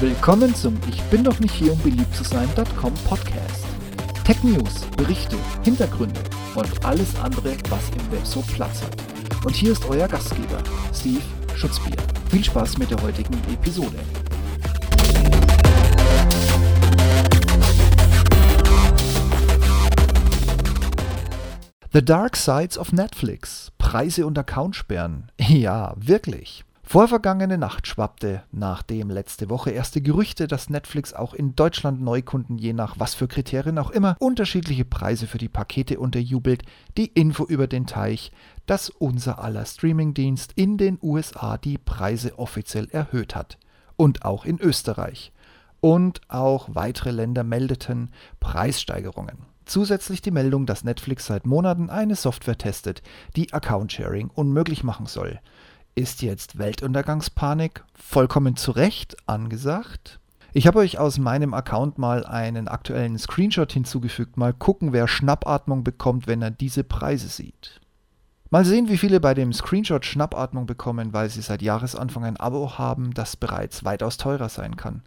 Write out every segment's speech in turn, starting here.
Willkommen zum Ich bin doch nicht hier, um beliebt zu sein.com Podcast. Tech News, Berichte, Hintergründe und alles andere, was im Web so Platz hat. Und hier ist euer Gastgeber, Steve Schutzbier. Viel Spaß mit der heutigen Episode. The Dark Sides of Netflix. Preise und Accountsperren. Ja, wirklich. Vorvergangene Nacht schwappte, nachdem letzte Woche erste Gerüchte, dass Netflix auch in Deutschland Neukunden je nach was für Kriterien auch immer unterschiedliche Preise für die Pakete unterjubelt, die Info über den Teich, dass unser aller Streamingdienst in den USA die Preise offiziell erhöht hat. Und auch in Österreich. Und auch weitere Länder meldeten Preissteigerungen. Zusätzlich die Meldung, dass Netflix seit Monaten eine Software testet, die Account-Sharing unmöglich machen soll. Ist jetzt Weltuntergangspanik vollkommen zu Recht angesagt? Ich habe euch aus meinem Account mal einen aktuellen Screenshot hinzugefügt. Mal gucken, wer Schnappatmung bekommt, wenn er diese Preise sieht. Mal sehen, wie viele bei dem Screenshot Schnappatmung bekommen, weil sie seit Jahresanfang ein Abo haben, das bereits weitaus teurer sein kann.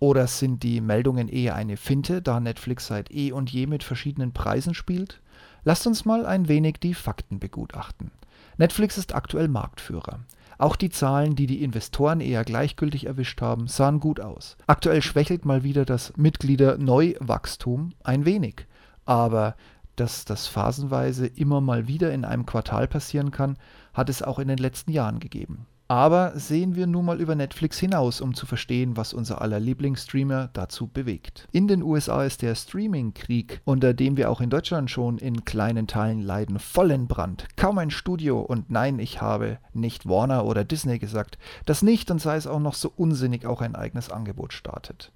Oder sind die Meldungen eher eine Finte, da Netflix seit eh und je mit verschiedenen Preisen spielt? Lasst uns mal ein wenig die Fakten begutachten. Netflix ist aktuell Marktführer. Auch die Zahlen, die die Investoren eher gleichgültig erwischt haben, sahen gut aus. Aktuell schwächelt mal wieder das Mitglieder-Neuwachstum ein wenig. Aber dass das phasenweise immer mal wieder in einem Quartal passieren kann, hat es auch in den letzten Jahren gegeben. Aber sehen wir nun mal über Netflix hinaus, um zu verstehen, was unser aller Lieblingsstreamer dazu bewegt. In den USA ist der Streaming-Krieg, unter dem wir auch in Deutschland schon in kleinen Teilen leiden, voll in Brand. Kaum ein Studio und nein, ich habe nicht Warner oder Disney gesagt, das nicht und sei es auch noch so unsinnig auch ein eigenes Angebot startet.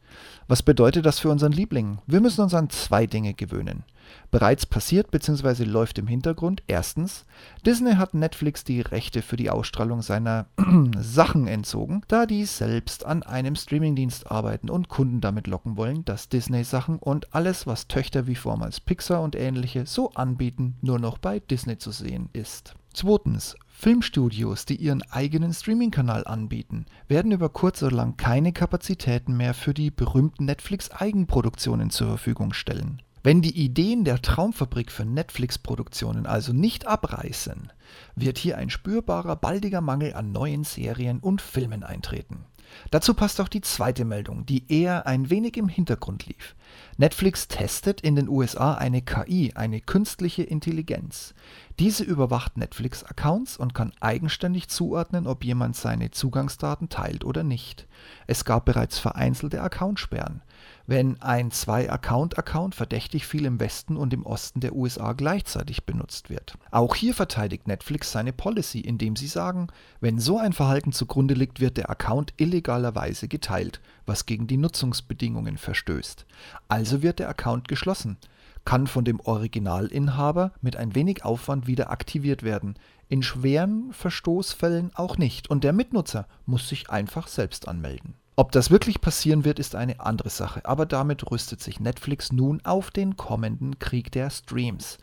Was bedeutet das für unseren Liebling? Wir müssen uns an zwei Dinge gewöhnen. Bereits passiert bzw. läuft im Hintergrund erstens, Disney hat Netflix die Rechte für die Ausstrahlung seiner Sachen entzogen, da die selbst an einem Streamingdienst arbeiten und Kunden damit locken wollen, dass Disney-Sachen und alles, was Töchter wie vormals Pixar und ähnliche so anbieten, nur noch bei Disney zu sehen ist. Zweitens, Filmstudios, die ihren eigenen Streaming-Kanal anbieten, werden über kurz oder lang keine Kapazitäten mehr für die berühmten Netflix-Eigenproduktionen zur Verfügung stellen. Wenn die Ideen der Traumfabrik für Netflix-Produktionen also nicht abreißen, wird hier ein spürbarer, baldiger Mangel an neuen Serien und Filmen eintreten. Dazu passt auch die zweite Meldung, die eher ein wenig im Hintergrund lief. Netflix testet in den USA eine KI, eine künstliche Intelligenz. Diese überwacht Netflix-Accounts und kann eigenständig zuordnen, ob jemand seine Zugangsdaten teilt oder nicht. Es gab bereits vereinzelte Accountsperren wenn ein Zwei-Account-Account verdächtig viel im Westen und im Osten der USA gleichzeitig benutzt wird. Auch hier verteidigt Netflix seine Policy, indem sie sagen, wenn so ein Verhalten zugrunde liegt, wird der Account illegalerweise geteilt, was gegen die Nutzungsbedingungen verstößt. Also wird der Account geschlossen kann von dem Originalinhaber mit ein wenig Aufwand wieder aktiviert werden, in schweren Verstoßfällen auch nicht, und der Mitnutzer muss sich einfach selbst anmelden. Ob das wirklich passieren wird, ist eine andere Sache, aber damit rüstet sich Netflix nun auf den kommenden Krieg der Streams.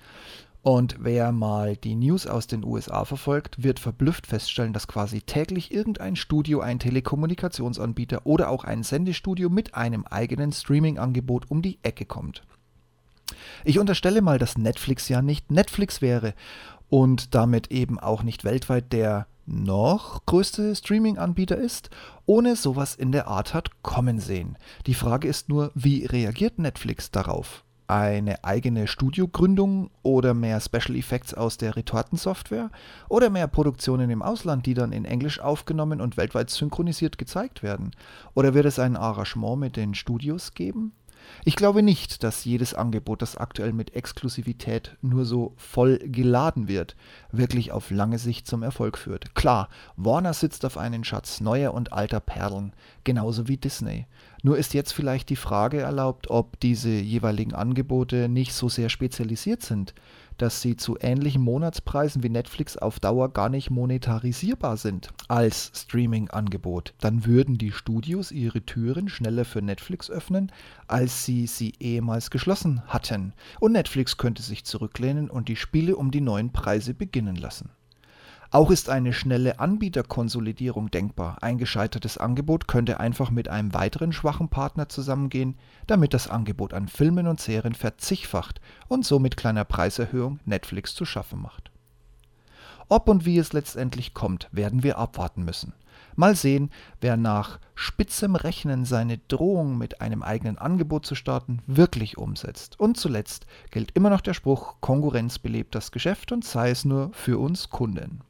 Und wer mal die News aus den USA verfolgt, wird verblüfft feststellen, dass quasi täglich irgendein Studio, ein Telekommunikationsanbieter oder auch ein Sendestudio mit einem eigenen Streaming-Angebot um die Ecke kommt. Ich unterstelle mal, dass Netflix ja nicht Netflix wäre und damit eben auch nicht weltweit der noch größte Streaming-Anbieter ist, ohne sowas in der Art hat kommen sehen. Die Frage ist nur, wie reagiert Netflix darauf? Eine eigene Studiogründung oder mehr Special Effects aus der Retortensoftware oder mehr Produktionen im Ausland, die dann in Englisch aufgenommen und weltweit synchronisiert gezeigt werden? Oder wird es ein Arrangement mit den Studios geben? Ich glaube nicht, dass jedes Angebot, das aktuell mit Exklusivität nur so voll geladen wird, wirklich auf lange Sicht zum Erfolg führt. Klar, Warner sitzt auf einen Schatz neuer und alter Perlen, genauso wie Disney. Nur ist jetzt vielleicht die Frage erlaubt, ob diese jeweiligen Angebote nicht so sehr spezialisiert sind, dass sie zu ähnlichen Monatspreisen wie Netflix auf Dauer gar nicht monetarisierbar sind als Streaming-Angebot. Dann würden die Studios ihre Türen schneller für Netflix öffnen, als sie sie ehemals geschlossen hatten. Und Netflix könnte sich zurücklehnen und die Spiele um die neuen Preise beginnen lassen. Auch ist eine schnelle Anbieterkonsolidierung denkbar. Ein gescheitertes Angebot könnte einfach mit einem weiteren schwachen Partner zusammengehen, damit das Angebot an Filmen und Serien verzichtfacht und somit kleiner Preiserhöhung Netflix zu schaffen macht. Ob und wie es letztendlich kommt, werden wir abwarten müssen. Mal sehen, wer nach spitzem Rechnen seine Drohung mit einem eigenen Angebot zu starten wirklich umsetzt. Und zuletzt gilt immer noch der Spruch, Konkurrenz belebt das Geschäft und sei es nur für uns Kunden.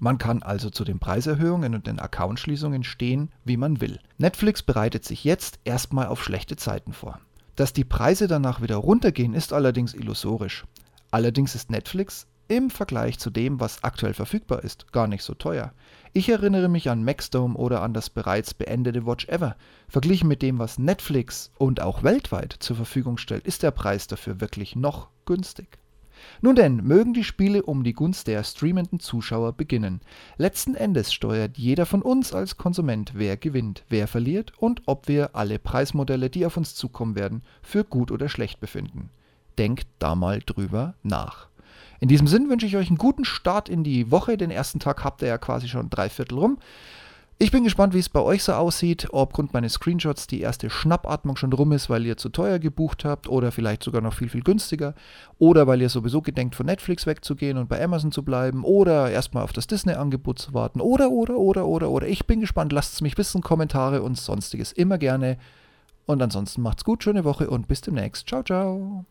Man kann also zu den Preiserhöhungen und den Accountschließungen stehen, wie man will. Netflix bereitet sich jetzt erstmal auf schlechte Zeiten vor. Dass die Preise danach wieder runtergehen, ist allerdings illusorisch. Allerdings ist Netflix im Vergleich zu dem, was aktuell verfügbar ist, gar nicht so teuer. Ich erinnere mich an Maxdome oder an das bereits beendete Watch Ever. Verglichen mit dem, was Netflix und auch weltweit zur Verfügung stellt, ist der Preis dafür wirklich noch günstig. Nun denn, mögen die Spiele um die Gunst der streamenden Zuschauer beginnen. Letzten Endes steuert jeder von uns als Konsument, wer gewinnt, wer verliert und ob wir alle Preismodelle, die auf uns zukommen werden, für gut oder schlecht befinden. Denkt da mal drüber nach. In diesem Sinn wünsche ich euch einen guten Start in die Woche. Den ersten Tag habt ihr ja quasi schon drei Viertel rum. Ich bin gespannt, wie es bei euch so aussieht, ob aufgrund meines Screenshots die erste Schnappatmung schon rum ist, weil ihr zu teuer gebucht habt oder vielleicht sogar noch viel, viel günstiger oder weil ihr sowieso gedenkt, von Netflix wegzugehen und bei Amazon zu bleiben oder erstmal auf das Disney-Angebot zu warten oder, oder, oder, oder, oder. Ich bin gespannt, lasst es mich wissen, Kommentare und sonstiges immer gerne. Und ansonsten macht's gut, schöne Woche und bis demnächst. Ciao, ciao.